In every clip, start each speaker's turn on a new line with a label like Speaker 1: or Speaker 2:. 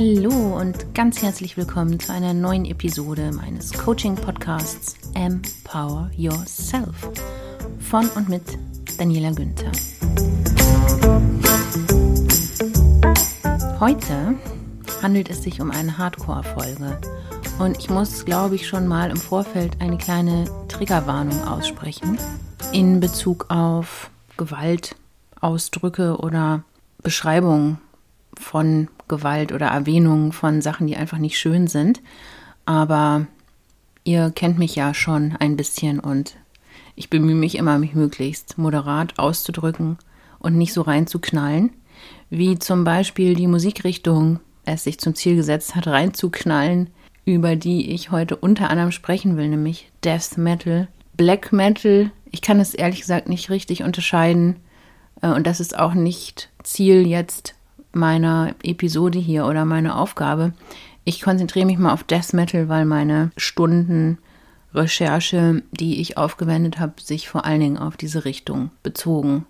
Speaker 1: Hallo und ganz herzlich willkommen zu einer neuen Episode meines Coaching-Podcasts Empower Yourself von und mit Daniela Günther. Heute handelt es sich um eine Hardcore-Folge und ich muss, glaube ich, schon mal im Vorfeld eine kleine Triggerwarnung aussprechen in Bezug auf Gewaltausdrücke oder Beschreibungen von Gewalt oder Erwähnungen von Sachen, die einfach nicht schön sind. Aber ihr kennt mich ja schon ein bisschen und ich bemühe mich immer, mich möglichst moderat auszudrücken und nicht so reinzuknallen, wie zum Beispiel die Musikrichtung es sich zum Ziel gesetzt hat, reinzuknallen, über die ich heute unter anderem sprechen will, nämlich Death Metal, Black Metal. Ich kann es ehrlich gesagt nicht richtig unterscheiden äh, und das ist auch nicht Ziel jetzt meiner Episode hier oder meiner Aufgabe. Ich konzentriere mich mal auf Death Metal, weil meine Stunden Recherche, die ich aufgewendet habe, sich vor allen Dingen auf diese Richtung bezogen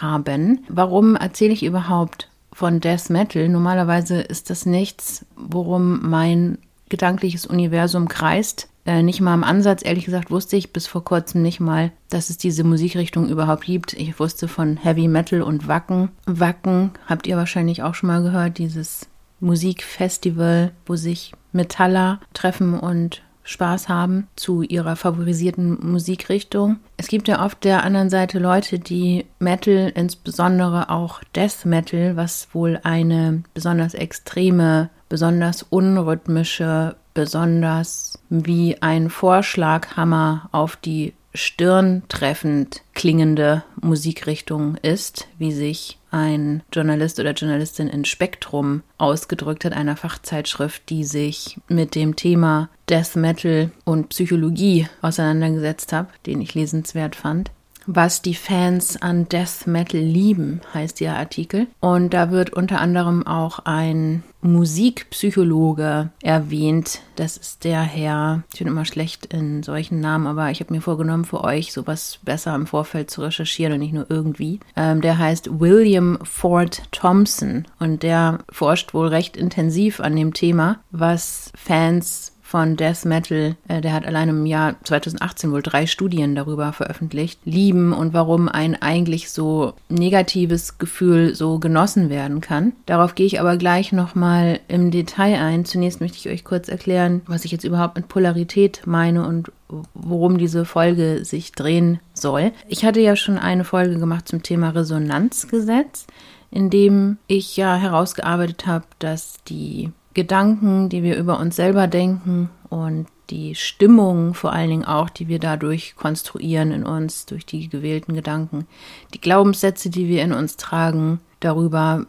Speaker 1: haben. Warum erzähle ich überhaupt von Death Metal? Normalerweise ist das nichts, worum mein gedankliches Universum kreist. Äh, nicht mal im Ansatz, ehrlich gesagt, wusste ich bis vor kurzem nicht mal, dass es diese Musikrichtung überhaupt gibt. Ich wusste von Heavy Metal und Wacken. Wacken habt ihr wahrscheinlich auch schon mal gehört, dieses Musikfestival, wo sich Metaller treffen und Spaß haben zu ihrer favorisierten Musikrichtung. Es gibt ja auf der anderen Seite Leute, die Metal, insbesondere auch Death Metal, was wohl eine besonders extreme, besonders unrhythmische, besonders wie ein Vorschlaghammer auf die Stirn treffend klingende Musikrichtung ist, wie sich ein Journalist oder Journalistin in Spektrum ausgedrückt hat, einer Fachzeitschrift, die sich mit dem Thema Death Metal und Psychologie auseinandergesetzt hat, den ich lesenswert fand. Was die Fans an Death Metal lieben, heißt der Artikel. Und da wird unter anderem auch ein Musikpsychologe erwähnt. Das ist der Herr, ich bin immer schlecht in solchen Namen, aber ich habe mir vorgenommen, für euch sowas besser im Vorfeld zu recherchieren und nicht nur irgendwie. Ähm, der heißt William Ford Thompson und der forscht wohl recht intensiv an dem Thema, was Fans von Death Metal, äh, der hat allein im Jahr 2018 wohl drei Studien darüber veröffentlicht, lieben und warum ein eigentlich so negatives Gefühl so genossen werden kann. Darauf gehe ich aber gleich nochmal im Detail ein. Zunächst möchte ich euch kurz erklären, was ich jetzt überhaupt mit Polarität meine und worum diese Folge sich drehen soll. Ich hatte ja schon eine Folge gemacht zum Thema Resonanzgesetz, in dem ich ja herausgearbeitet habe, dass die Gedanken, die wir über uns selber denken und die Stimmung vor allen Dingen auch, die wir dadurch konstruieren in uns, durch die gewählten Gedanken, die Glaubenssätze, die wir in uns tragen, darüber,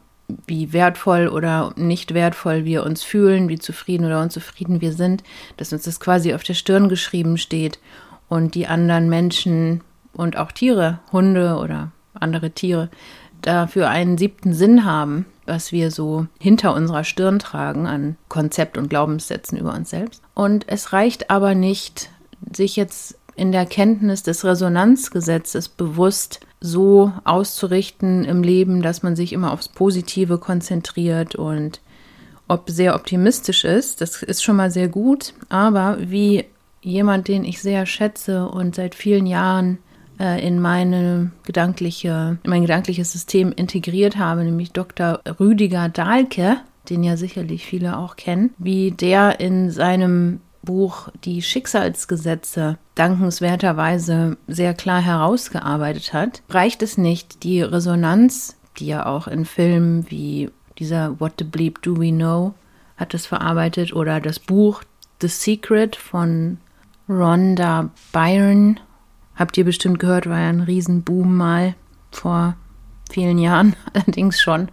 Speaker 1: wie wertvoll oder nicht wertvoll wir uns fühlen, wie zufrieden oder unzufrieden wir sind, dass uns das quasi auf der Stirn geschrieben steht und die anderen Menschen und auch Tiere, Hunde oder andere Tiere, dafür einen siebten Sinn haben, was wir so hinter unserer Stirn tragen an Konzept und Glaubenssätzen über uns selbst. Und es reicht aber nicht, sich jetzt in der Kenntnis des Resonanzgesetzes bewusst so auszurichten im Leben, dass man sich immer aufs Positive konzentriert und ob sehr optimistisch ist, das ist schon mal sehr gut, aber wie jemand, den ich sehr schätze und seit vielen Jahren in meine gedankliche, in mein gedankliches System integriert habe, nämlich Dr. Rüdiger Dahlke, den ja sicherlich viele auch kennen, wie der in seinem Buch Die Schicksalsgesetze dankenswerterweise sehr klar herausgearbeitet hat, reicht es nicht, die Resonanz, die ja auch in Filmen wie dieser What the Bleep Do We Know hat es verarbeitet oder das Buch The Secret von Rhonda Byrne Habt ihr bestimmt gehört, war ja ein Riesenboom mal vor vielen Jahren, allerdings schon.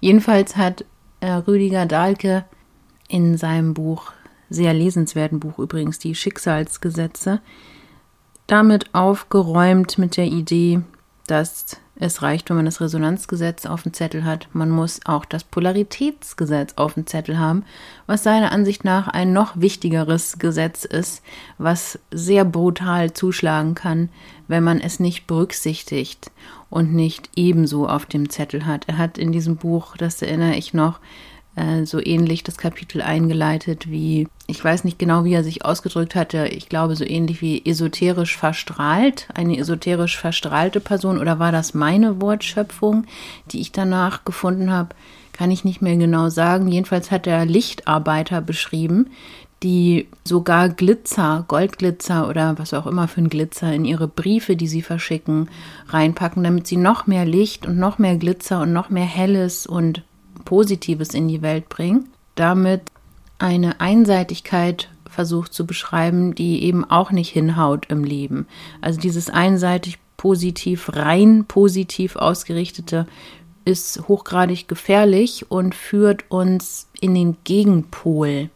Speaker 1: Jedenfalls hat äh, Rüdiger Dahlke in seinem Buch, sehr lesenswerten Buch übrigens, die Schicksalsgesetze, damit aufgeräumt mit der Idee, dass es reicht, wenn man das Resonanzgesetz auf dem Zettel hat. Man muss auch das Polaritätsgesetz auf dem Zettel haben, was seiner Ansicht nach ein noch wichtigeres Gesetz ist, was sehr brutal zuschlagen kann, wenn man es nicht berücksichtigt und nicht ebenso auf dem Zettel hat. Er hat in diesem Buch, das erinnere ich noch, äh, so ähnlich das Kapitel eingeleitet wie, ich weiß nicht genau, wie er sich ausgedrückt hatte, ich glaube so ähnlich wie esoterisch verstrahlt, eine esoterisch verstrahlte Person oder war das meine Wortschöpfung, die ich danach gefunden habe, kann ich nicht mehr genau sagen. Jedenfalls hat er Lichtarbeiter beschrieben, die sogar Glitzer, Goldglitzer oder was auch immer für ein Glitzer in ihre Briefe, die sie verschicken, reinpacken, damit sie noch mehr Licht und noch mehr Glitzer und noch mehr Helles und Positives in die Welt bringen. Damit eine Einseitigkeit versucht zu beschreiben, die eben auch nicht hinhaut im Leben. Also dieses einseitig positiv, rein positiv ausgerichtete ist hochgradig gefährlich und führt uns in den Gegenpol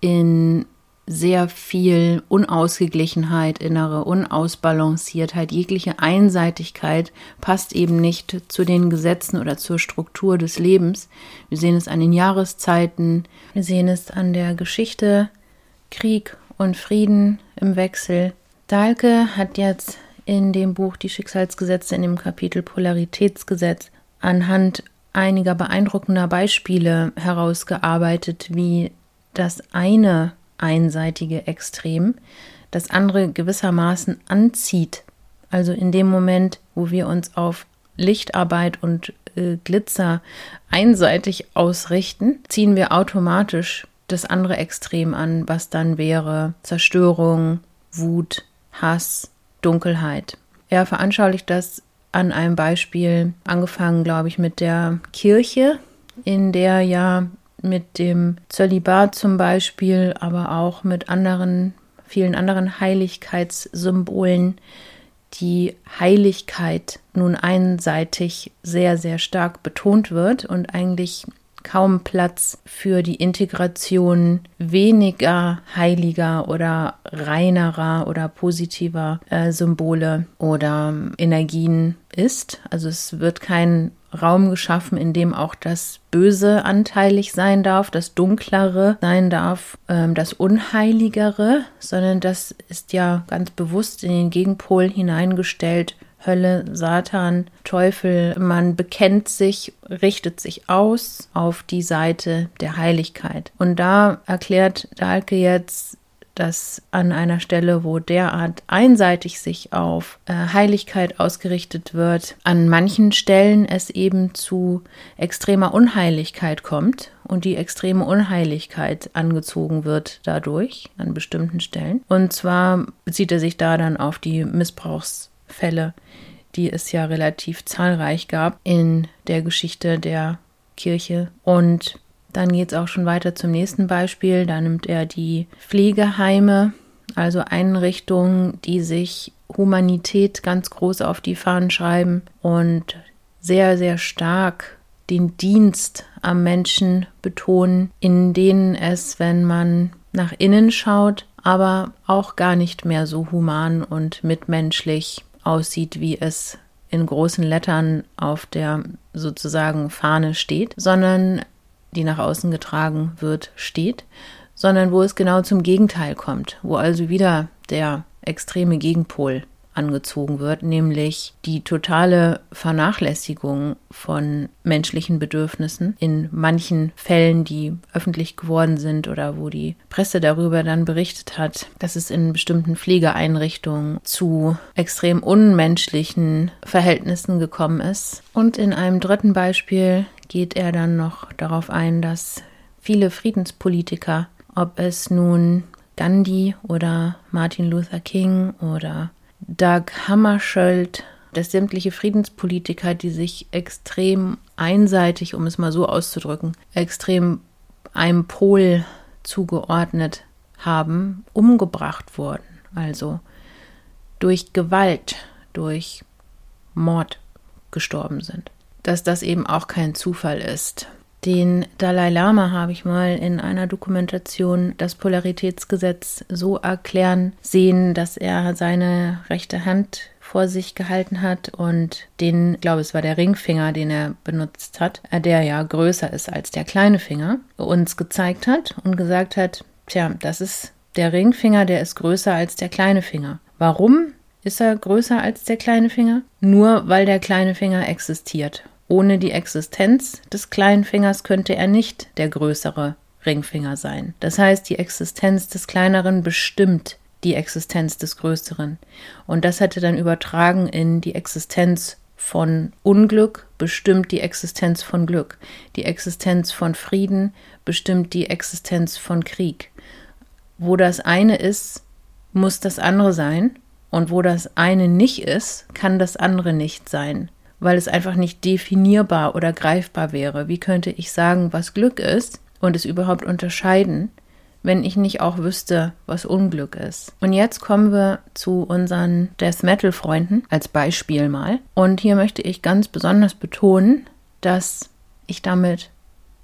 Speaker 1: in sehr viel Unausgeglichenheit, innere Unausbalanciertheit, jegliche Einseitigkeit passt eben nicht zu den Gesetzen oder zur Struktur des Lebens. Wir sehen es an den Jahreszeiten, wir sehen es an der Geschichte, Krieg und Frieden im Wechsel. Dahlke hat jetzt in dem Buch Die Schicksalsgesetze in dem Kapitel Polaritätsgesetz anhand einiger beeindruckender Beispiele herausgearbeitet, wie das eine einseitige Extrem das andere gewissermaßen anzieht. Also in dem Moment, wo wir uns auf Lichtarbeit und äh, Glitzer einseitig ausrichten, ziehen wir automatisch das andere Extrem an, was dann wäre Zerstörung, Wut, Hass, Dunkelheit. Er veranschaulicht das an einem Beispiel, angefangen, glaube ich, mit der Kirche, in der ja mit dem Zölibat zum Beispiel, aber auch mit anderen, vielen anderen Heiligkeitssymbolen die Heiligkeit nun einseitig sehr, sehr stark betont wird und eigentlich kaum Platz für die Integration weniger heiliger oder reinerer oder positiver äh, Symbole oder Energien ist. Also es wird kein Raum geschaffen, in dem auch das Böse anteilig sein darf, das Dunklere sein darf, ähm, das Unheiligere, sondern das ist ja ganz bewusst in den Gegenpol hineingestellt. Hölle, Satan, Teufel, man bekennt sich, richtet sich aus auf die Seite der Heiligkeit. Und da erklärt Dahlke jetzt dass an einer Stelle, wo derart einseitig sich auf äh, Heiligkeit ausgerichtet wird, an manchen Stellen es eben zu extremer Unheiligkeit kommt und die extreme Unheiligkeit angezogen wird dadurch an bestimmten Stellen. Und zwar bezieht er sich da dann auf die Missbrauchsfälle, die es ja relativ zahlreich gab in der Geschichte der Kirche und dann geht es auch schon weiter zum nächsten Beispiel. Da nimmt er die Pflegeheime, also Einrichtungen, die sich Humanität ganz groß auf die Fahnen schreiben und sehr, sehr stark den Dienst am Menschen betonen, in denen es, wenn man nach innen schaut, aber auch gar nicht mehr so human und mitmenschlich aussieht, wie es in großen Lettern auf der sozusagen Fahne steht, sondern die nach außen getragen wird, steht, sondern wo es genau zum Gegenteil kommt, wo also wieder der extreme Gegenpol angezogen wird, nämlich die totale Vernachlässigung von menschlichen Bedürfnissen in manchen Fällen, die öffentlich geworden sind oder wo die Presse darüber dann berichtet hat, dass es in bestimmten Pflegeeinrichtungen zu extrem unmenschlichen Verhältnissen gekommen ist. Und in einem dritten Beispiel geht er dann noch darauf ein, dass viele Friedenspolitiker, ob es nun Gandhi oder Martin Luther King oder Doug Hammarskjöld, dass sämtliche Friedenspolitiker, die sich extrem einseitig, um es mal so auszudrücken, extrem einem Pol zugeordnet haben, umgebracht wurden. Also durch Gewalt, durch Mord gestorben sind dass das eben auch kein Zufall ist. Den Dalai Lama habe ich mal in einer Dokumentation das Polaritätsgesetz so erklären sehen, dass er seine rechte Hand vor sich gehalten hat und den, ich glaube, es war der Ringfinger, den er benutzt hat, äh, der ja größer ist als der kleine Finger, uns gezeigt hat und gesagt hat, tja, das ist der Ringfinger, der ist größer als der kleine Finger. Warum ist er größer als der kleine Finger? Nur weil der kleine Finger existiert ohne die Existenz des kleinen Fingers könnte er nicht der größere Ringfinger sein. Das heißt, die Existenz des kleineren bestimmt die Existenz des größeren. Und das hätte dann übertragen in die Existenz von Unglück bestimmt die Existenz von Glück. Die Existenz von Frieden bestimmt die Existenz von Krieg. Wo das eine ist, muss das andere sein. Und wo das eine nicht ist, kann das andere nicht sein, weil es einfach nicht definierbar oder greifbar wäre. Wie könnte ich sagen, was Glück ist und es überhaupt unterscheiden, wenn ich nicht auch wüsste, was Unglück ist. Und jetzt kommen wir zu unseren Death Metal Freunden als Beispiel mal. Und hier möchte ich ganz besonders betonen, dass ich damit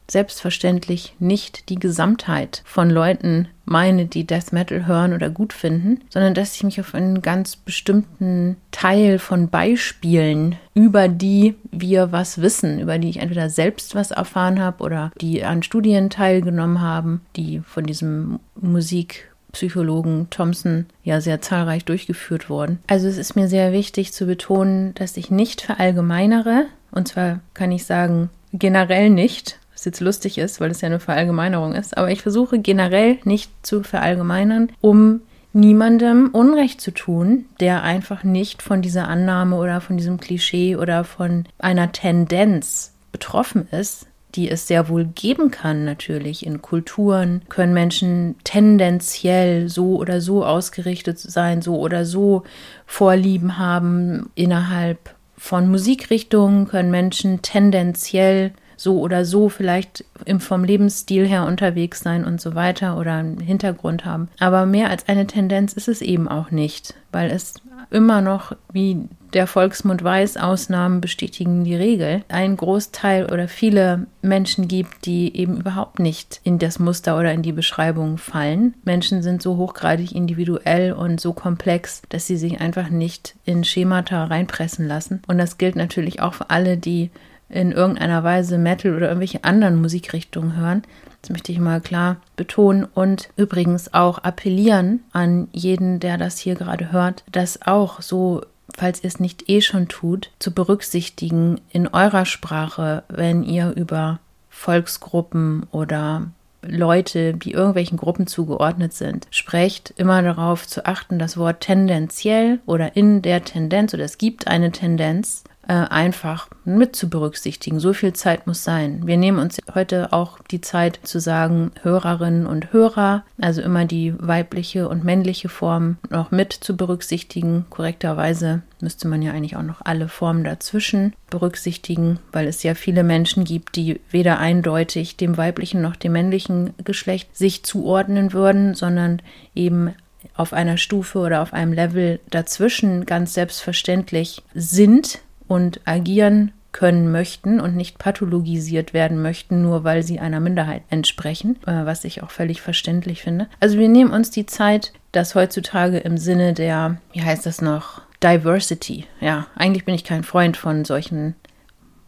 Speaker 1: selbstverständlich nicht die Gesamtheit von Leuten meine, die Death Metal hören oder gut finden, sondern dass ich mich auf einen ganz bestimmten Teil von Beispielen, über die wir was wissen, über die ich entweder selbst was erfahren habe oder die an Studien teilgenommen haben, die von diesem Musikpsychologen Thompson ja sehr zahlreich durchgeführt wurden. Also es ist mir sehr wichtig zu betonen, dass ich nicht verallgemeinere. Und zwar kann ich sagen, generell nicht, was jetzt lustig ist, weil es ja eine Verallgemeinerung ist, aber ich versuche generell nicht zu verallgemeinern, um niemandem Unrecht zu tun, der einfach nicht von dieser Annahme oder von diesem Klischee oder von einer Tendenz betroffen ist, die es sehr wohl geben kann natürlich. In Kulturen können Menschen tendenziell so oder so ausgerichtet sein, so oder so Vorlieben haben. Innerhalb von Musikrichtungen können Menschen tendenziell so oder so vielleicht vom Lebensstil her unterwegs sein und so weiter oder einen Hintergrund haben. Aber mehr als eine Tendenz ist es eben auch nicht, weil es immer noch, wie der Volksmund weiß, Ausnahmen bestätigen die Regel, ein Großteil oder viele Menschen gibt, die eben überhaupt nicht in das Muster oder in die Beschreibung fallen. Menschen sind so hochgradig individuell und so komplex, dass sie sich einfach nicht in Schemata reinpressen lassen. Und das gilt natürlich auch für alle, die in irgendeiner Weise Metal oder irgendwelche anderen Musikrichtungen hören. Das möchte ich mal klar betonen und übrigens auch appellieren an jeden, der das hier gerade hört, das auch so falls ihr es nicht eh schon tut, zu berücksichtigen in eurer Sprache, wenn ihr über Volksgruppen oder Leute, die irgendwelchen Gruppen zugeordnet sind, sprecht immer darauf zu achten, das Wort tendenziell oder in der Tendenz oder es gibt eine Tendenz einfach mit zu berücksichtigen. So viel Zeit muss sein. Wir nehmen uns heute auch die Zeit zu sagen Hörerinnen und Hörer, also immer die weibliche und männliche Form noch mit zu berücksichtigen. Korrekterweise müsste man ja eigentlich auch noch alle Formen dazwischen berücksichtigen, weil es ja viele Menschen gibt, die weder eindeutig dem weiblichen noch dem männlichen Geschlecht sich zuordnen würden, sondern eben auf einer Stufe oder auf einem Level dazwischen ganz selbstverständlich sind und agieren können möchten und nicht pathologisiert werden möchten, nur weil sie einer Minderheit entsprechen, äh, was ich auch völlig verständlich finde. Also wir nehmen uns die Zeit, das heutzutage im Sinne der, wie heißt das noch, Diversity. Ja, eigentlich bin ich kein Freund von solchen,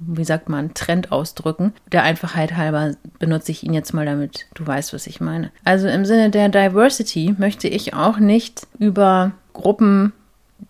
Speaker 1: wie sagt man, Trendausdrücken. Der Einfachheit halber benutze ich ihn jetzt mal damit, du weißt, was ich meine. Also im Sinne der Diversity möchte ich auch nicht über Gruppen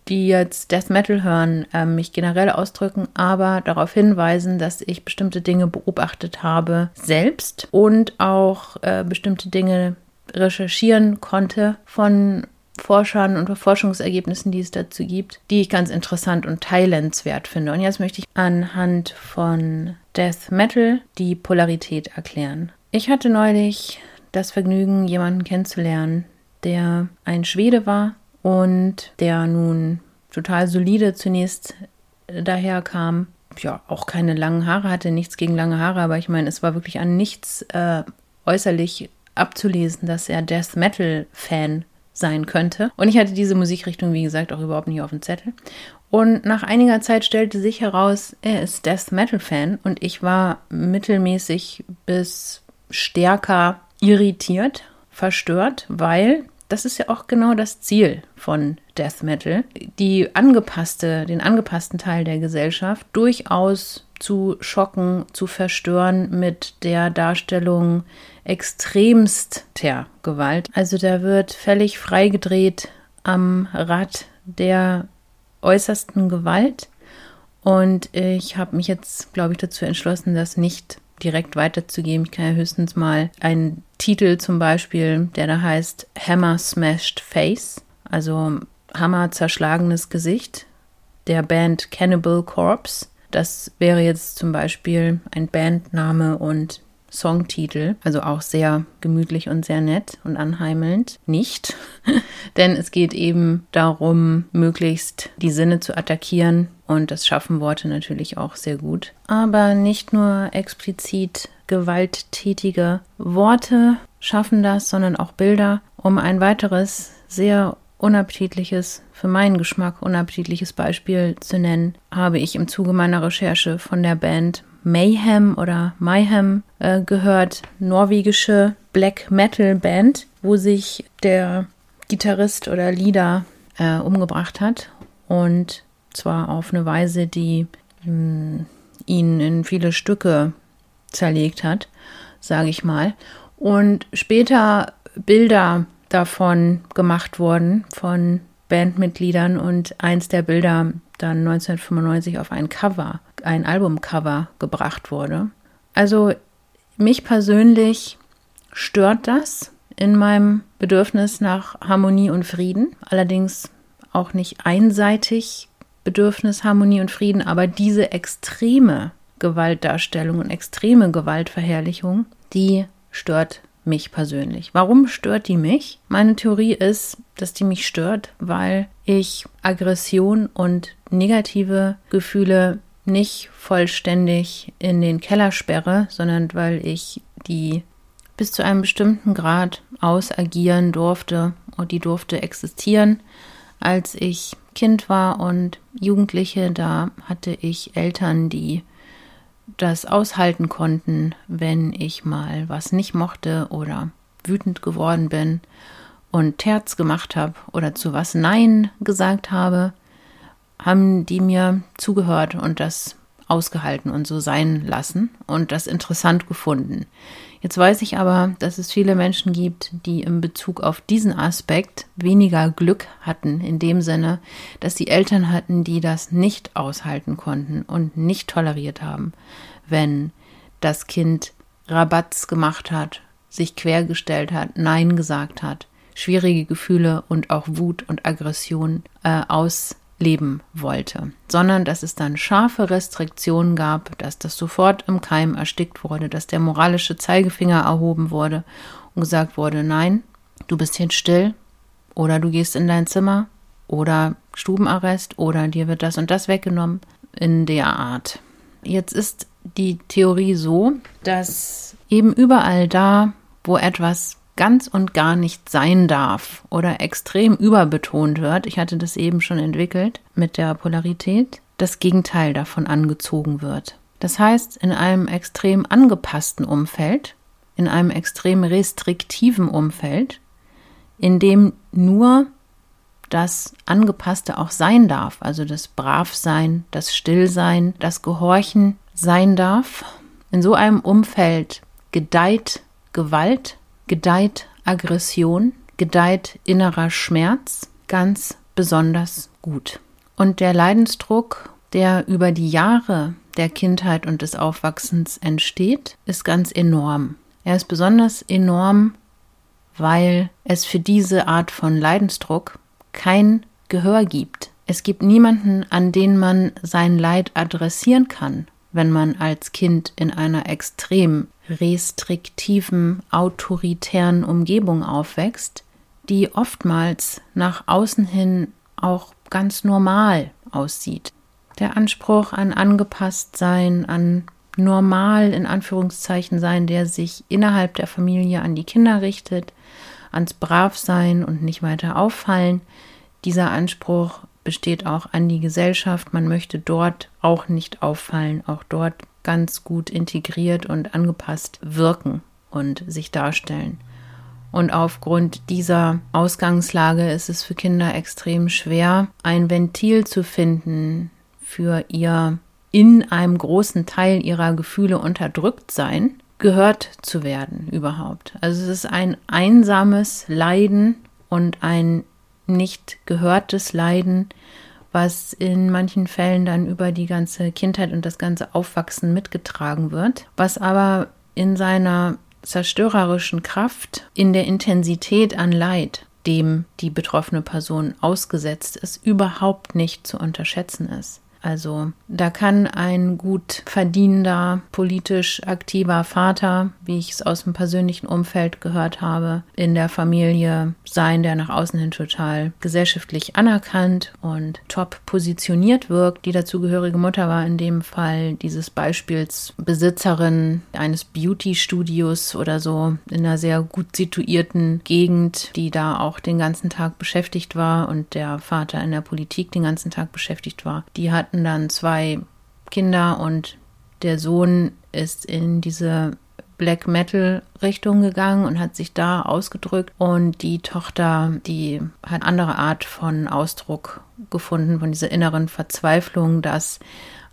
Speaker 1: die jetzt Death Metal hören, äh, mich generell ausdrücken, aber darauf hinweisen, dass ich bestimmte Dinge beobachtet habe selbst und auch äh, bestimmte Dinge recherchieren konnte von Forschern und Forschungsergebnissen, die es dazu gibt, die ich ganz interessant und teilenswert finde. Und jetzt möchte ich anhand von Death Metal die Polarität erklären. Ich hatte neulich das Vergnügen, jemanden kennenzulernen, der ein Schwede war, und der nun total solide zunächst daherkam. Ja, auch keine langen Haare hatte, nichts gegen lange Haare, aber ich meine, es war wirklich an nichts äh, äußerlich abzulesen, dass er Death Metal Fan sein könnte. Und ich hatte diese Musikrichtung, wie gesagt, auch überhaupt nicht auf dem Zettel. Und nach einiger Zeit stellte sich heraus, er ist Death Metal Fan und ich war mittelmäßig bis stärker irritiert, verstört, weil das ist ja auch genau das Ziel von Death Metal, die angepasste, den angepassten Teil der Gesellschaft durchaus zu schocken, zu verstören mit der Darstellung extremster Gewalt. Also da wird völlig freigedreht am Rad der äußersten Gewalt Und ich habe mich jetzt, glaube ich, dazu entschlossen, das nicht direkt weiterzugeben. Ich kann ja höchstens mal einen Titel zum Beispiel, der da heißt Hammer Smashed Face, also Hammer zerschlagenes Gesicht der Band Cannibal Corpse. Das wäre jetzt zum Beispiel ein Bandname und Songtitel, also auch sehr gemütlich und sehr nett und anheimelnd. Nicht, denn es geht eben darum, möglichst die Sinne zu attackieren und das schaffen Worte natürlich auch sehr gut. Aber nicht nur explizit gewalttätige Worte schaffen das, sondern auch Bilder, um ein weiteres sehr unappetitliches, für meinen Geschmack unappetitliches Beispiel zu nennen, habe ich im Zuge meiner Recherche von der Band Mayhem oder Mayhem äh, gehört, norwegische Black Metal Band, wo sich der Gitarrist oder Leader äh, umgebracht hat. Und zwar auf eine Weise, die mh, hm, ihn in viele Stücke zerlegt hat, sage ich mal. Und später Bilder davon gemacht wurden von Bandmitgliedern. Und eins der Bilder dann 1995 auf ein Cover ein Albumcover gebracht wurde. Also mich persönlich stört das in meinem Bedürfnis nach Harmonie und Frieden. Allerdings auch nicht einseitig Bedürfnis Harmonie und Frieden, aber diese extreme Gewaltdarstellung und extreme Gewaltverherrlichung, die stört mich persönlich. Warum stört die mich? Meine Theorie ist, dass die mich stört, weil ich Aggression und negative Gefühle nicht vollständig in den Keller sperre, sondern weil ich die bis zu einem bestimmten Grad ausagieren durfte und die durfte existieren. Als ich Kind war und Jugendliche, da hatte ich Eltern, die das aushalten konnten, wenn ich mal was nicht mochte oder wütend geworden bin und Terz gemacht habe oder zu was Nein gesagt habe haben die mir zugehört und das ausgehalten und so sein lassen und das interessant gefunden. Jetzt weiß ich aber, dass es viele Menschen gibt, die in Bezug auf diesen Aspekt weniger Glück hatten, in dem Sinne, dass sie Eltern hatten, die das nicht aushalten konnten und nicht toleriert haben, wenn das Kind Rabatz gemacht hat, sich quergestellt hat, Nein gesagt hat, schwierige Gefühle und auch Wut und Aggression äh, aus leben wollte, sondern dass es dann scharfe Restriktionen gab, dass das sofort im Keim erstickt wurde, dass der moralische Zeigefinger erhoben wurde und gesagt wurde, nein, du bist jetzt still oder du gehst in dein Zimmer oder Stubenarrest oder dir wird das und das weggenommen in der Art. Jetzt ist die Theorie so, dass eben überall da, wo etwas ganz und gar nicht sein darf oder extrem überbetont wird, ich hatte das eben schon entwickelt mit der Polarität, das Gegenteil davon angezogen wird. Das heißt, in einem extrem angepassten Umfeld, in einem extrem restriktiven Umfeld, in dem nur das Angepasste auch sein darf, also das Bravsein, das Stillsein, das Gehorchen sein darf. In so einem Umfeld gedeiht Gewalt, gedeiht Aggression, gedeiht innerer Schmerz ganz besonders gut. Und der Leidensdruck, der über die Jahre der Kindheit und des Aufwachsens entsteht, ist ganz enorm. Er ist besonders enorm, weil es für diese Art von Leidensdruck kein Gehör gibt. Es gibt niemanden, an den man sein Leid adressieren kann, wenn man als Kind in einer extrem restriktiven, autoritären Umgebung aufwächst, die oftmals nach außen hin auch ganz normal aussieht. Der Anspruch an angepasst sein, an normal in Anführungszeichen sein, der sich innerhalb der Familie an die Kinder richtet, ans Bravsein und nicht weiter auffallen, dieser Anspruch besteht auch an die Gesellschaft. Man möchte dort auch nicht auffallen, auch dort ganz gut integriert und angepasst wirken und sich darstellen. Und aufgrund dieser Ausgangslage ist es für Kinder extrem schwer, ein Ventil zu finden für ihr in einem großen Teil ihrer Gefühle unterdrückt sein, gehört zu werden überhaupt. Also es ist ein einsames Leiden und ein nicht gehörtes Leiden, was in manchen Fällen dann über die ganze Kindheit und das ganze Aufwachsen mitgetragen wird, was aber in seiner zerstörerischen Kraft, in der Intensität an Leid, dem die betroffene Person ausgesetzt ist, überhaupt nicht zu unterschätzen ist. Also da kann ein gut verdienender, politisch aktiver Vater, wie ich es aus dem persönlichen Umfeld gehört habe, in der Familie sein, der nach außen hin total gesellschaftlich anerkannt und top positioniert wirkt. Die dazugehörige Mutter war in dem Fall dieses Beispiels Besitzerin eines Beauty-Studios oder so in einer sehr gut situierten Gegend, die da auch den ganzen Tag beschäftigt war und der Vater in der Politik den ganzen Tag beschäftigt war. Die hatten hatten dann zwei Kinder und der Sohn ist in diese Black Metal Richtung gegangen und hat sich da ausgedrückt und die Tochter, die hat andere Art von Ausdruck gefunden, von dieser inneren Verzweiflung, dass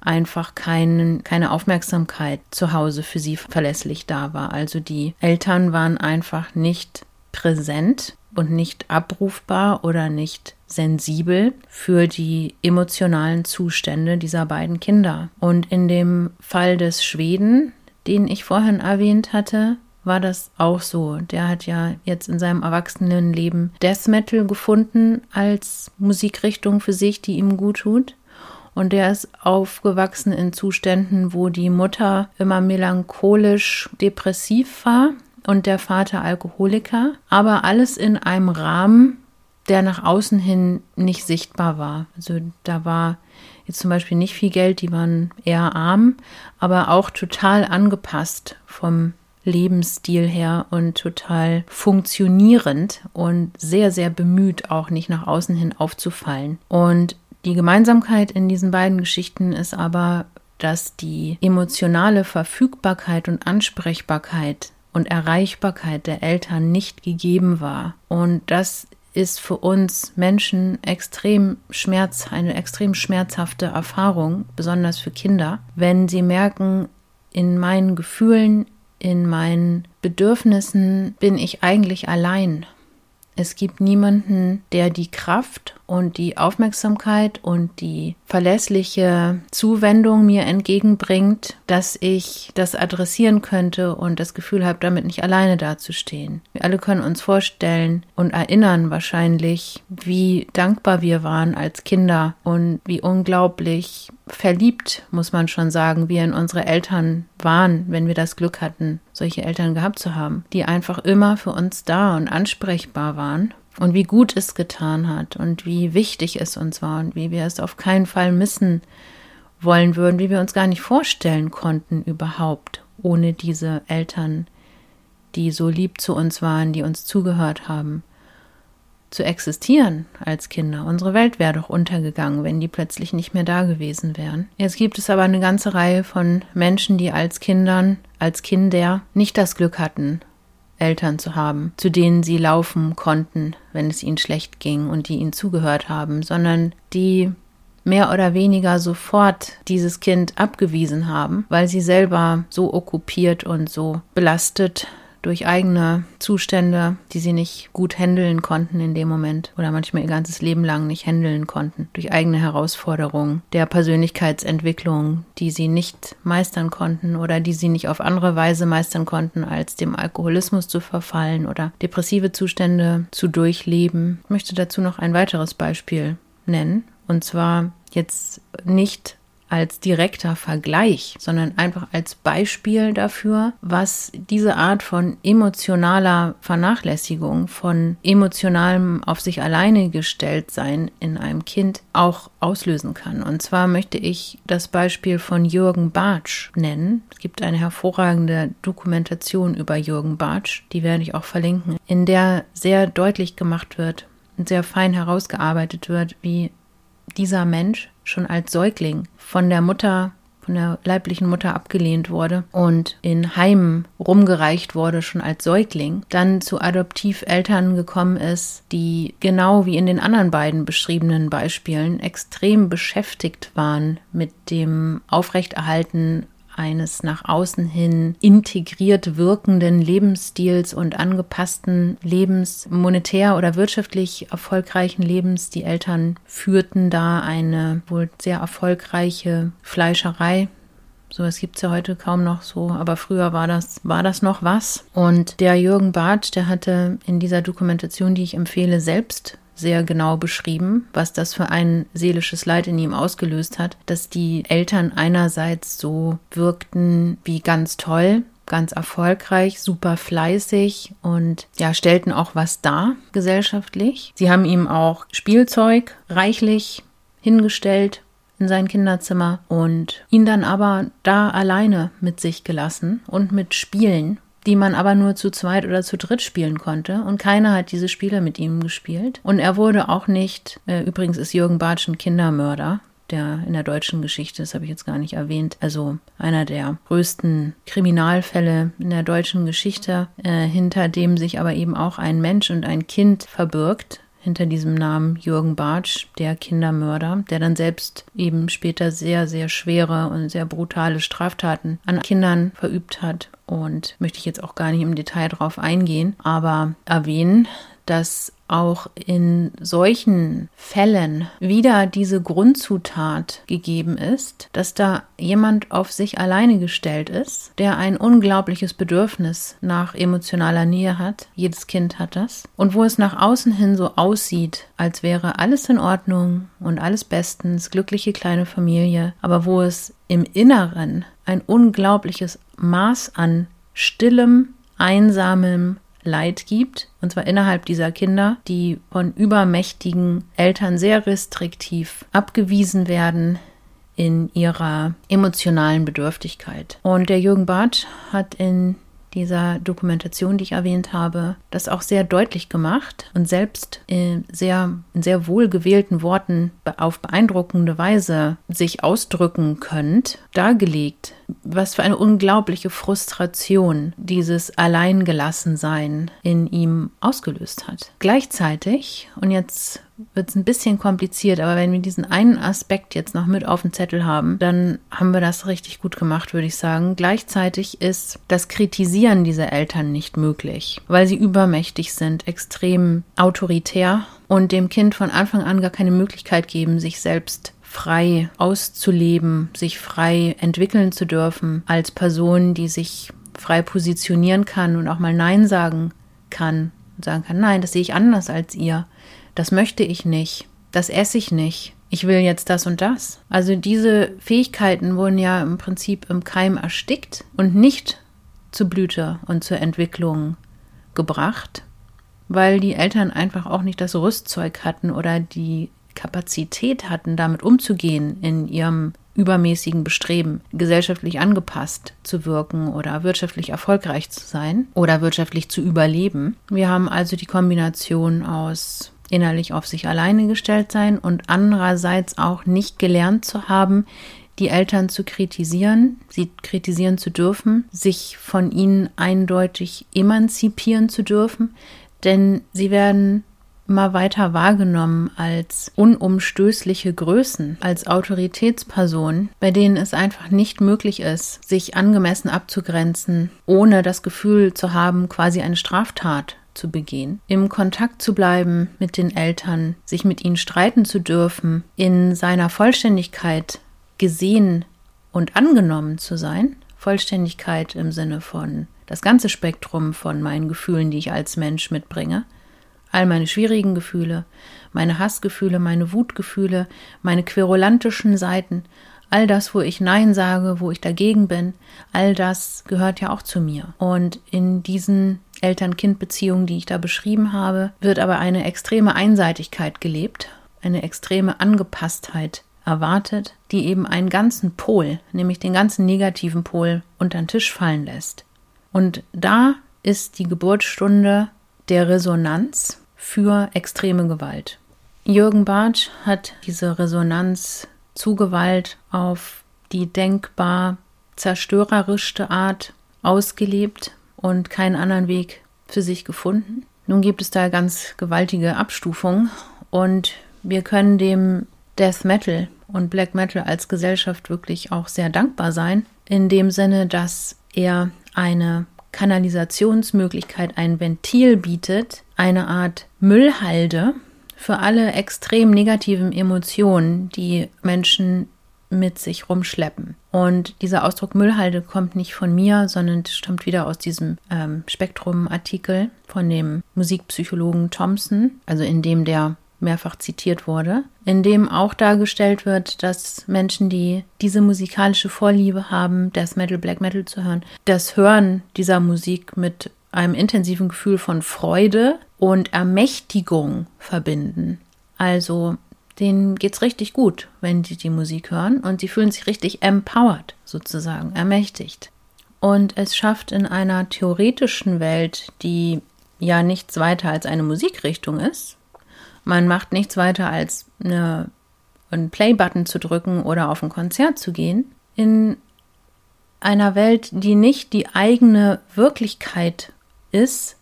Speaker 1: einfach kein, keine Aufmerksamkeit zu Hause für sie verlässlich da war. Also die Eltern waren einfach nicht präsent und nicht abrufbar oder nicht sensibel für die emotionalen Zustände dieser beiden Kinder. Und in dem Fall des Schweden, den ich vorhin erwähnt hatte, war das auch so. Der hat ja jetzt in seinem Erwachsenenleben Death Metal gefunden als Musikrichtung für sich, die ihm gut tut. Und der ist aufgewachsen in Zuständen, wo die Mutter immer melancholisch depressiv war und der Vater Alkoholiker, aber alles in einem Rahmen, der nach außen hin nicht sichtbar war. Also da war jetzt zum Beispiel nicht viel Geld, die waren eher arm, aber auch total angepasst vom Lebensstil her und total funktionierend und sehr, sehr bemüht, auch nicht nach außen hin aufzufallen. Und die Gemeinsamkeit in diesen beiden Geschichten ist aber, dass die emotionale Verfügbarkeit und Ansprechbarkeit und Erreichbarkeit der Eltern nicht gegeben war. Und das ist für uns Menschen extrem schmerz, eine extrem schmerzhafte Erfahrung, besonders für Kinder, wenn sie merken, in meinen Gefühlen, in meinen Bedürfnissen bin ich eigentlich allein. Es gibt niemanden, der die Kraft und die Aufmerksamkeit und die verlässliche Zuwendung mir entgegenbringt, dass ich das adressieren könnte und das Gefühl habe, damit nicht alleine dazustehen. Wir alle können uns vorstellen und erinnern wahrscheinlich, wie dankbar wir waren als Kinder und wie unglaublich verliebt, muss man schon sagen, wir in unsere Eltern waren, wenn wir das Glück hatten, solche Eltern gehabt zu haben, die einfach immer für uns da und ansprechbar waren und wie gut es getan hat und wie wichtig es uns war und wie wir es auf keinen Fall missen wollen würden, wie wir uns gar nicht vorstellen konnten überhaupt ohne diese Eltern, die so lieb zu uns waren, die uns zugehört haben, zu existieren als Kinder. Unsere Welt wäre doch untergegangen, wenn die plötzlich nicht mehr da gewesen wären. Jetzt gibt es aber eine ganze Reihe von Menschen, die als Kindern, als Kinder nicht das Glück hatten, Eltern zu haben, zu denen sie laufen konnten, wenn es ihnen schlecht ging und die ihnen zugehört haben, sondern die mehr oder weniger sofort dieses Kind abgewiesen haben, weil sie selber so okkupiert und so belastet durch eigene Zustände, die sie nicht gut handeln konnten in dem Moment oder manchmal ihr ganzes Leben lang nicht handeln konnten, durch eigene Herausforderungen der Persönlichkeitsentwicklung, die sie nicht meistern konnten oder die sie nicht auf andere Weise meistern konnten, als dem Alkoholismus zu verfallen oder depressive Zustände zu durchleben. Ich möchte dazu noch ein weiteres Beispiel nennen, und zwar jetzt nicht als direkter Vergleich, sondern einfach als Beispiel dafür, was diese Art von emotionaler Vernachlässigung, von emotionalem auf sich alleine gestellt sein in einem Kind auch auslösen kann. Und zwar möchte ich das Beispiel von Jürgen Bartsch nennen. Es gibt eine hervorragende Dokumentation über Jürgen Bartsch, die werde ich auch verlinken, in der sehr deutlich gemacht wird, sehr fein herausgearbeitet wird, wie dieser Mensch schon als Säugling von der Mutter von der leiblichen Mutter abgelehnt wurde und in Heimen rumgereicht wurde, schon als Säugling, dann zu Adoptiveltern gekommen ist, die genau wie in den anderen beiden beschriebenen Beispielen extrem beschäftigt waren mit dem Aufrechterhalten eines nach außen hin integriert wirkenden Lebensstils und angepassten Lebens, monetär oder wirtschaftlich erfolgreichen Lebens. Die Eltern führten da eine wohl sehr erfolgreiche Fleischerei Sowas gibt es ja heute kaum noch so, aber früher war das, war das noch was. Und der Jürgen Barth, der hatte in dieser Dokumentation, die ich empfehle, selbst sehr genau beschrieben, was das für ein seelisches Leid in ihm ausgelöst hat, dass die Eltern einerseits so wirkten wie ganz toll, ganz erfolgreich, super fleißig und ja, stellten auch was dar gesellschaftlich. Sie haben ihm auch Spielzeug reichlich hingestellt in sein Kinderzimmer und ihn dann aber da alleine mit sich gelassen und mit Spielen, die man aber nur zu zweit oder zu dritt spielen konnte. Und keiner hat diese Spiele mit ihm gespielt. Und er wurde auch nicht, äh, übrigens ist Jürgen Bartsch ein Kindermörder, der in der deutschen Geschichte, das habe ich jetzt gar nicht erwähnt, also einer der größten Kriminalfälle in der deutschen Geschichte, äh, hinter dem sich aber eben auch ein Mensch und ein Kind verbirgt, hinter diesem Namen Jürgen Bartsch, der Kindermörder, der dann selbst eben später sehr, sehr schwere und sehr brutale Straftaten an Kindern verübt hat. Und möchte ich jetzt auch gar nicht im Detail drauf eingehen, aber erwähnen, dass auch in solchen Fällen wieder diese Grundzutat gegeben ist, dass da jemand auf sich alleine gestellt ist, der ein unglaubliches Bedürfnis nach emotionaler Nähe hat. Jedes Kind hat das. Und wo es nach außen hin so aussieht, als wäre alles in Ordnung und alles bestens, glückliche kleine Familie, aber wo es im Inneren ein unglaubliches Maß an stillem, einsamem, Leid gibt, und zwar innerhalb dieser Kinder, die von übermächtigen Eltern sehr restriktiv abgewiesen werden in ihrer emotionalen Bedürftigkeit. Und der Jürgen Barth hat in dieser Dokumentation, die ich erwähnt habe, das auch sehr deutlich gemacht und selbst in sehr, in sehr wohlgewählten Worten auf beeindruckende Weise sich ausdrücken könnt, dargelegt, was für eine unglaubliche Frustration dieses Alleingelassensein in ihm ausgelöst hat. Gleichzeitig, und jetzt wird es ein bisschen kompliziert, aber wenn wir diesen einen Aspekt jetzt noch mit auf dem Zettel haben, dann haben wir das richtig gut gemacht, würde ich sagen. Gleichzeitig ist das Kritisieren dieser Eltern nicht möglich, weil sie übermächtig sind, extrem autoritär und dem Kind von Anfang an gar keine Möglichkeit geben, sich selbst frei auszuleben, sich frei entwickeln zu dürfen als Person, die sich frei positionieren kann und auch mal Nein sagen kann und sagen kann, nein, das sehe ich anders als ihr das möchte ich nicht, das esse ich nicht, ich will jetzt das und das. Also diese Fähigkeiten wurden ja im Prinzip im Keim erstickt und nicht zur Blüte und zur Entwicklung gebracht, weil die Eltern einfach auch nicht das Rüstzeug hatten oder die Kapazität hatten, damit umzugehen in ihrem übermäßigen Bestreben, gesellschaftlich angepasst zu wirken oder wirtschaftlich erfolgreich zu sein oder wirtschaftlich zu überleben. Wir haben also die Kombination aus innerlich auf sich alleine gestellt sein und andererseits auch nicht gelernt zu haben, die Eltern zu kritisieren, sie kritisieren zu dürfen, sich von ihnen eindeutig emanzipieren zu dürfen, denn sie werden immer weiter wahrgenommen als unumstößliche Größen, als Autoritätspersonen, bei denen es einfach nicht möglich ist, sich angemessen abzugrenzen, ohne das Gefühl zu haben, quasi eine Straftat zu begehen, im Kontakt zu bleiben mit den Eltern, sich mit ihnen streiten zu dürfen, in seiner Vollständigkeit gesehen und angenommen zu sein. Vollständigkeit im Sinne von das ganze Spektrum von meinen Gefühlen, die ich als Mensch mitbringe. All meine schwierigen Gefühle, meine Hassgefühle, meine Wutgefühle, meine querulantischen Seiten, all das, wo ich Nein sage, wo ich dagegen bin, all das gehört ja auch zu mir. Und in diesen Eltern-Kind-Beziehung, die ich da beschrieben habe, wird aber eine extreme Einseitigkeit gelebt, eine extreme Angepasstheit erwartet, die eben einen ganzen Pol, nämlich den ganzen negativen Pol, unter den Tisch fallen lässt. Und da ist die Geburtsstunde der Resonanz für extreme Gewalt. Jürgen Bartsch hat diese Resonanz zu Gewalt auf die denkbar zerstörerischste Art ausgelebt und keinen anderen Weg für sich gefunden. Nun gibt es da ganz gewaltige Abstufungen und wir können dem Death Metal und Black Metal als Gesellschaft wirklich auch sehr dankbar sein, in dem Sinne, dass er eine Kanalisationsmöglichkeit, ein Ventil bietet, eine Art Müllhalde für alle extrem negativen Emotionen, die Menschen mit sich rumschleppen. Und dieser Ausdruck Müllhalde kommt nicht von mir, sondern stammt wieder aus diesem ähm, Spektrum-Artikel von dem Musikpsychologen Thompson, also in dem der mehrfach zitiert wurde, in dem auch dargestellt wird, dass Menschen, die diese musikalische Vorliebe haben, Death Metal, Black Metal zu hören, das Hören dieser Musik mit einem intensiven Gefühl von Freude und Ermächtigung verbinden. Also denen geht's richtig gut, wenn sie die Musik hören und sie fühlen sich richtig empowered, sozusagen, ermächtigt. Und es schafft in einer theoretischen Welt, die ja nichts weiter als eine Musikrichtung ist, man macht nichts weiter als eine, einen Play-Button zu drücken oder auf ein Konzert zu gehen, in einer Welt, die nicht die eigene Wirklichkeit ist,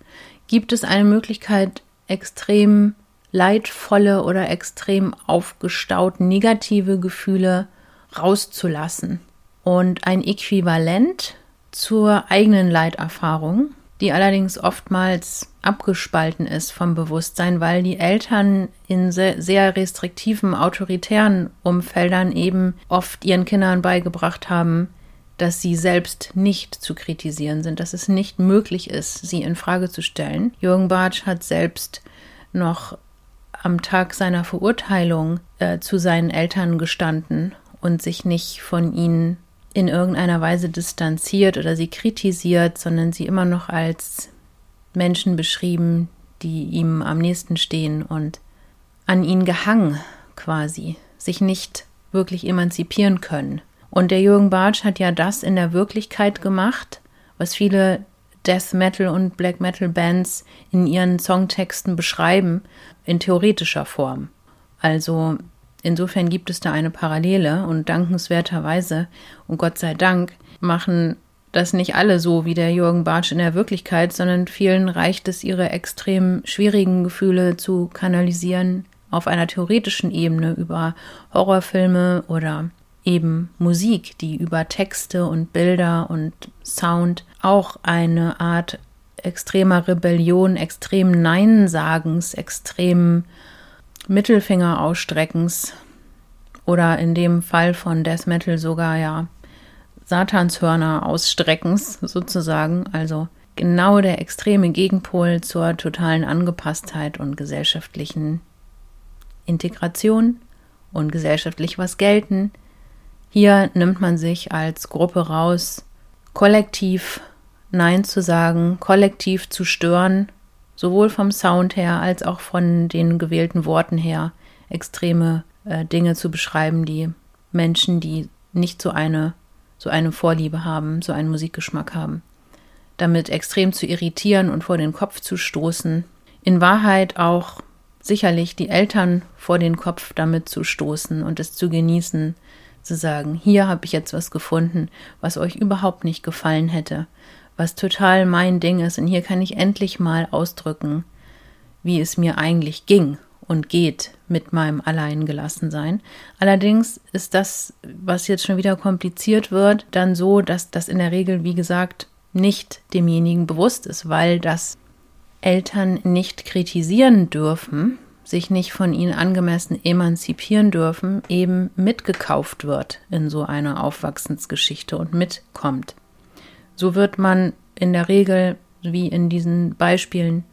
Speaker 1: gibt es eine Möglichkeit, extrem leidvolle oder extrem aufgestaut negative Gefühle rauszulassen. Und ein Äquivalent zur eigenen Leiterfahrung, die allerdings oftmals abgespalten ist vom Bewusstsein, weil die Eltern in sehr, restriktiven, autoritären Umfeldern eben oft ihren Kindern beigebracht haben, dass sie selbst nicht zu kritisieren sind, dass es nicht möglich ist, sie in Frage zu stellen. Jürgen Bartsch hat selbst noch am Tag seiner Verurteilung äh, zu seinen Eltern gestanden und sich nicht von ihnen in irgendeiner Weise distanziert oder sie kritisiert, sondern sie immer noch als Menschen beschrieben, die ihm am nächsten stehen und an ihn gehangen quasi, sich nicht wirklich emanzipieren können. Und der Jürgen Bartsch hat ja das in der Wirklichkeit gemacht, was viele Death Metal und Black Metal Bands in ihren Songtexten beschreiben, in theoretischer Form. Also insofern gibt es da eine Parallele und dankenswerterweise und Gott sei Dank machen das nicht alle so wie der Jürgen Bartsch in der Wirklichkeit, sondern vielen reicht es, ihre extrem schwierigen Gefühle zu kanalisieren auf einer theoretischen Ebene über Horrorfilme oder eben Musik, die über Texte und Bilder und Sound auch eine Art extremer Rebellion, extrem Nein-Sagens, extrem Mittelfinger-Ausstreckens oder in dem Fall von Death Metal sogar ja Satanshörner ausstreckens sozusagen, also genau der extreme Gegenpol zur totalen Angepasstheit und gesellschaftlichen Integration und gesellschaftlich was gelten. Hier nimmt man sich als Gruppe raus, kollektiv Nein zu sagen, kollektiv zu stören, sowohl vom Sound her als auch von den gewählten Worten her, extreme äh, Dinge zu beschreiben, die Menschen, die nicht so eine so eine Vorliebe haben, so einen Musikgeschmack haben. Damit extrem zu irritieren und vor den Kopf zu stoßen. In Wahrheit auch sicherlich die Eltern vor den Kopf damit zu stoßen und es zu genießen, zu sagen, hier habe ich jetzt was gefunden, was euch überhaupt nicht gefallen hätte, was total mein Ding ist und hier kann ich endlich mal ausdrücken, wie es mir eigentlich ging und geht mit meinem Alleingelassensein. Allerdings ist das, was jetzt schon wieder kompliziert wird, dann so, dass das in der Regel, wie gesagt, nicht demjenigen bewusst ist, weil das Eltern nicht kritisieren dürfen, sich nicht von ihnen angemessen emanzipieren dürfen, eben mitgekauft wird in so einer Aufwachsensgeschichte und mitkommt. So wird man in der Regel, wie in diesen Beispielen,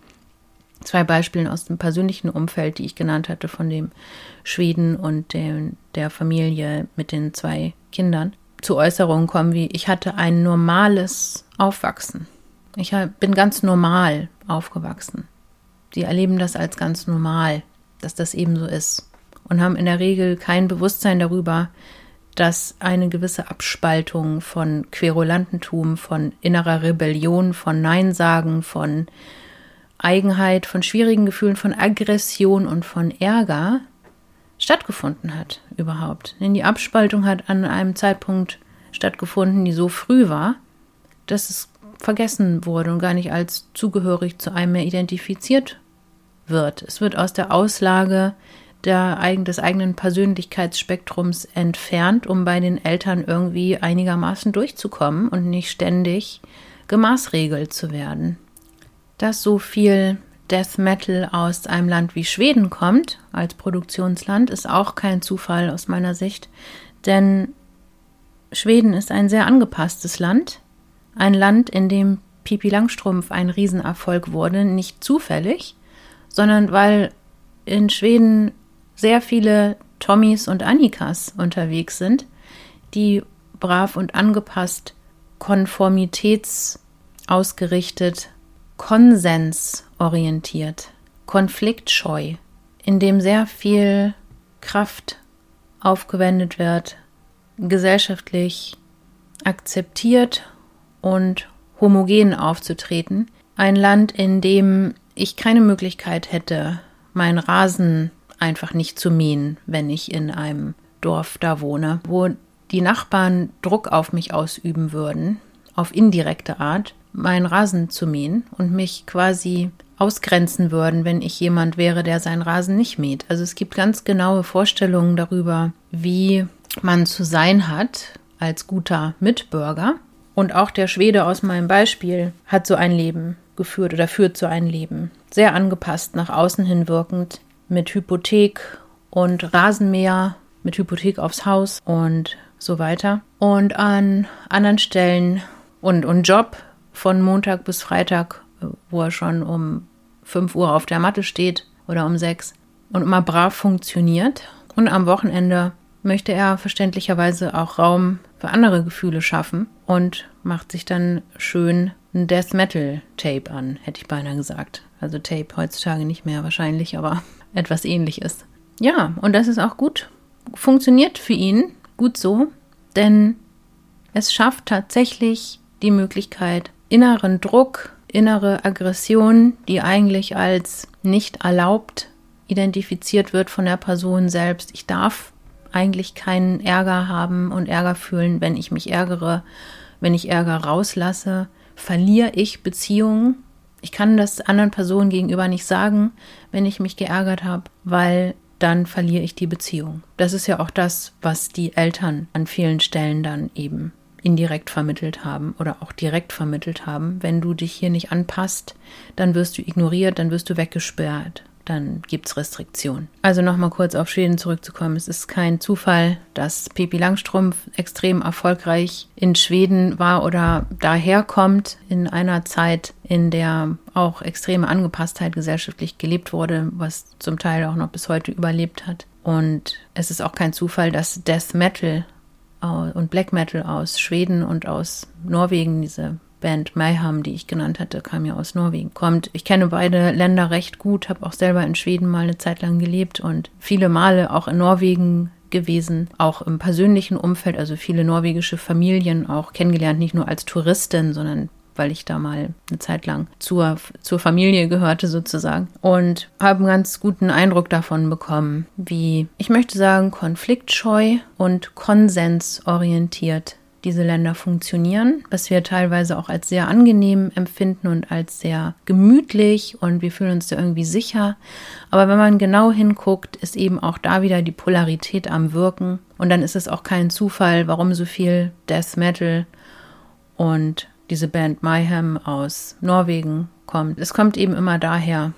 Speaker 1: zwei Beispielen aus dem persönlichen Umfeld, die ich genannt hatte, von dem Schweden und dem, der Familie mit den zwei Kindern, zu Äußerungen kommen wie, ich hatte ein normales Aufwachsen. Ich bin ganz normal aufgewachsen. Sie erleben das als ganz normal, dass das eben so ist und haben in der Regel kein Bewusstsein darüber, dass eine gewisse Abspaltung von Querulantentum, von innerer Rebellion, von Neinsagen, von Eigenheit, von schwierigen Gefühlen, von Aggression und von Ärger stattgefunden hat überhaupt. Denn die Abspaltung hat an einem Zeitpunkt stattgefunden, die so früh war, dass es vergessen wurde und gar nicht als zugehörig zu einem mehr identifiziert wird. Es wird aus der Auslage der, des eigenen Persönlichkeitsspektrums entfernt, um bei den Eltern irgendwie einigermaßen durchzukommen und nicht ständig gemaßregelt zu werden. Dass so viel Death Metal aus einem Land wie Schweden kommt, als Produktionsland, ist auch kein Zufall aus meiner Sicht, denn Schweden ist ein sehr angepasstes Land, ein Land, in dem Pipi Langstrumpf ein Riesenerfolg wurde, nicht zufällig, sondern weil in Schweden sehr viele Tommys und Annikas unterwegs sind, die brav und angepasst, konformitätsausgerichtet, konsensorientiert, konfliktscheu, in dem sehr viel Kraft aufgewendet wird, gesellschaftlich akzeptiert und homogen aufzutreten. Ein Land, in dem ich keine Möglichkeit hätte, meinen Rasen einfach nicht zu mähen, wenn ich in einem Dorf da wohne, wo die Nachbarn Druck auf mich ausüben würden, auf indirekte Art, meinen Rasen zu mähen und mich quasi ausgrenzen würden, wenn ich jemand wäre, der seinen Rasen nicht mäht. Also es gibt ganz genaue Vorstellungen darüber, wie man zu sein hat als guter Mitbürger. Und auch der Schwede aus meinem Beispiel hat so ein Leben geführt oder führt so ein Leben. Sehr angepasst, nach außen hin wirkend, mit Hypothek und Rasenmäher, mit Hypothek aufs Haus und so weiter. Und an anderen Stellen und, und Job von Montag bis Freitag, wo er schon um 5 Uhr auf der Matte steht oder um 6 und immer brav funktioniert. Und am Wochenende möchte er verständlicherweise auch Raum für andere Gefühle schaffen und macht sich dann schön ein Death Metal Tape an, hätte ich beinahe gesagt. Also Tape heutzutage nicht mehr wahrscheinlich, aber etwas ähnliches. Ja, und das ist auch gut. Funktioniert für ihn gut so, denn es schafft tatsächlich die Möglichkeit, inneren Druck, innere Aggression, die eigentlich als nicht erlaubt identifiziert wird von der Person selbst. Ich darf eigentlich keinen Ärger haben und Ärger fühlen, wenn ich mich ärgere, wenn ich Ärger rauslasse, verliere ich Beziehungen. Ich kann das anderen Personen gegenüber nicht sagen, wenn ich mich geärgert habe, weil dann verliere ich die Beziehung. Das ist ja auch das, was die Eltern an vielen Stellen dann eben indirekt vermittelt haben oder auch direkt vermittelt haben. Wenn du dich hier nicht anpasst, dann wirst du ignoriert, dann wirst du weggesperrt, dann gibt es Restriktionen. Also nochmal kurz auf Schweden zurückzukommen. Es ist kein Zufall, dass Pipi Langstrumpf extrem erfolgreich in Schweden war oder daherkommt in einer Zeit, in der auch extreme Angepasstheit gesellschaftlich gelebt wurde, was zum Teil auch noch bis heute überlebt hat. Und es ist auch kein Zufall, dass Death Metal und Black Metal aus Schweden und aus Norwegen, diese Band Mayhem, die ich genannt hatte, kam ja aus Norwegen. Kommt, ich kenne beide Länder recht gut, habe auch selber in Schweden mal eine Zeit lang gelebt und viele Male auch in Norwegen gewesen, auch im persönlichen Umfeld, also viele norwegische Familien auch kennengelernt, nicht nur als Touristin, sondern weil ich da mal eine Zeit lang zur, zur Familie gehörte sozusagen und habe einen ganz guten Eindruck davon bekommen, wie, ich möchte sagen, konfliktscheu und konsensorientiert diese Länder funktionieren, was wir teilweise auch als sehr angenehm empfinden und als sehr gemütlich und wir fühlen uns da irgendwie sicher. Aber wenn man genau hinguckt, ist eben auch da wieder die Polarität am Wirken und dann ist es auch kein Zufall, warum so viel Death Metal und diese Band Mayhem aus Norwegen kommt. Es kommt eben immer daher,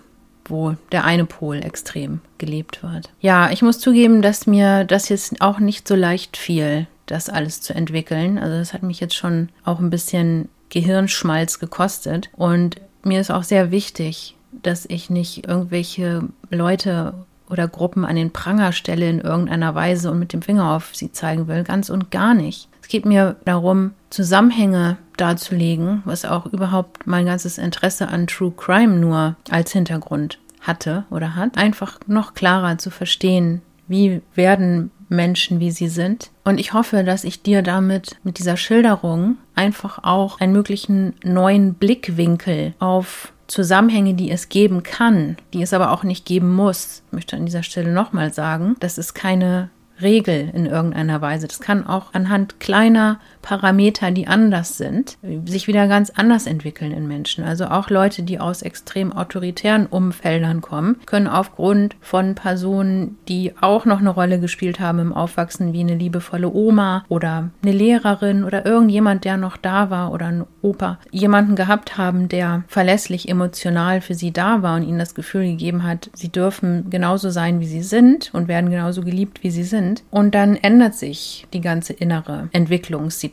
Speaker 1: wo der eine Pol extrem gelebt wird. Ja, ich muss zugeben, dass mir das jetzt auch nicht so leicht fiel, das alles zu entwickeln. Also das hat mich jetzt schon auch ein bisschen Gehirnschmalz gekostet. Und mir ist auch sehr wichtig, dass ich nicht irgendwelche Leute oder Gruppen an den Pranger stelle in irgendeiner Weise und mit dem Finger auf sie zeigen will. Ganz und gar nicht. Es geht mir darum, Zusammenhänge darzulegen, was auch überhaupt mein ganzes Interesse an True Crime nur als Hintergrund hatte oder hat. Einfach noch klarer zu verstehen, wie werden Menschen, wie sie sind. Und ich hoffe, dass ich dir damit mit dieser Schilderung einfach auch einen möglichen neuen Blickwinkel auf Zusammenhänge, die es geben kann, die es aber auch nicht geben muss. Ich möchte an dieser Stelle nochmal sagen, das ist keine Regel in irgendeiner Weise. Das kann auch anhand kleiner Parameter, die anders sind, sich wieder ganz anders entwickeln in Menschen. Also auch Leute, die aus extrem autoritären Umfeldern kommen, können aufgrund von Personen, die auch noch eine Rolle gespielt haben im Aufwachsen, wie eine liebevolle Oma oder eine Lehrerin oder irgendjemand, der noch da war oder ein Opa, jemanden gehabt haben, der verlässlich emotional für sie da war und ihnen das Gefühl gegeben hat, sie dürfen genauso sein, wie sie sind und werden genauso geliebt, wie sie sind. Und dann ändert sich die ganze innere Entwicklungssituation.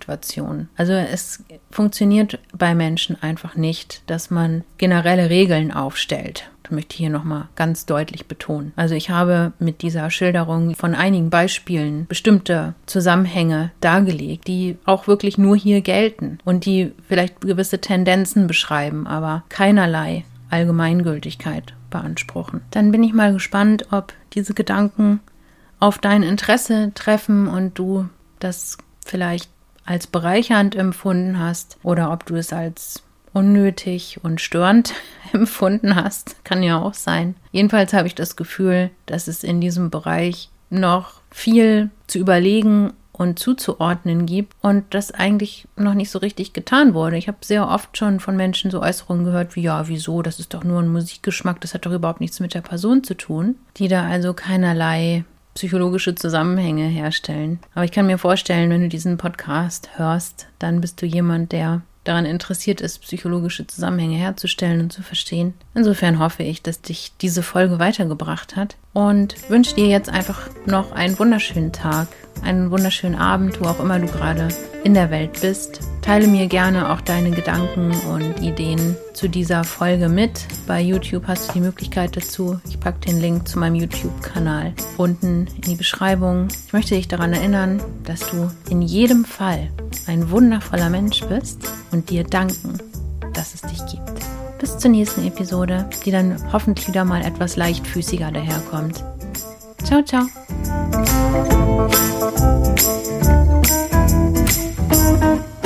Speaker 1: Also es funktioniert bei Menschen einfach nicht, dass man generelle Regeln aufstellt möchte ich hier nochmal ganz deutlich betonen. Also ich habe mit dieser Schilderung von einigen Beispielen bestimmte Zusammenhänge dargelegt, die auch wirklich nur hier gelten und die vielleicht gewisse Tendenzen beschreiben, aber keinerlei Allgemeingültigkeit beanspruchen. Dann bin ich mal gespannt, ob diese Gedanken auf dein Interesse treffen und du das vielleicht als bereichernd empfunden hast oder ob du es als unnötig und störend empfunden hast. Kann ja auch sein. Jedenfalls habe ich das Gefühl, dass es in diesem Bereich noch viel zu überlegen und zuzuordnen gibt und das eigentlich noch nicht so richtig getan wurde. Ich habe sehr oft schon von Menschen so Äußerungen gehört wie, ja, wieso, das ist doch nur ein Musikgeschmack, das hat doch überhaupt nichts mit der Person zu tun, die da also keinerlei psychologische Zusammenhänge herstellen. Aber ich kann mir vorstellen, wenn du diesen Podcast hörst, dann bist du jemand, der daran interessiert ist, psychologische Zusammenhänge herzustellen und zu verstehen. Insofern hoffe ich, dass dich diese Folge weitergebracht hat und wünsche dir jetzt einfach noch einen wunderschönen Tag, einen wunderschönen Abend, wo auch immer du gerade in der Welt bist. Teile mir gerne auch deine Gedanken und Ideen zu dieser Folge mit. Bei YouTube hast du die Möglichkeit dazu. Ich packe den Link zu meinem YouTube-Kanal unten in die Beschreibung. Ich möchte dich daran erinnern, dass du in jedem Fall ein wundervoller Mensch bist und dir danken, dass es dich gibt. Bis zur nächsten Episode, die dann hoffentlich wieder mal etwas leichtfüßiger daherkommt. Ciao, ciao. Thank you.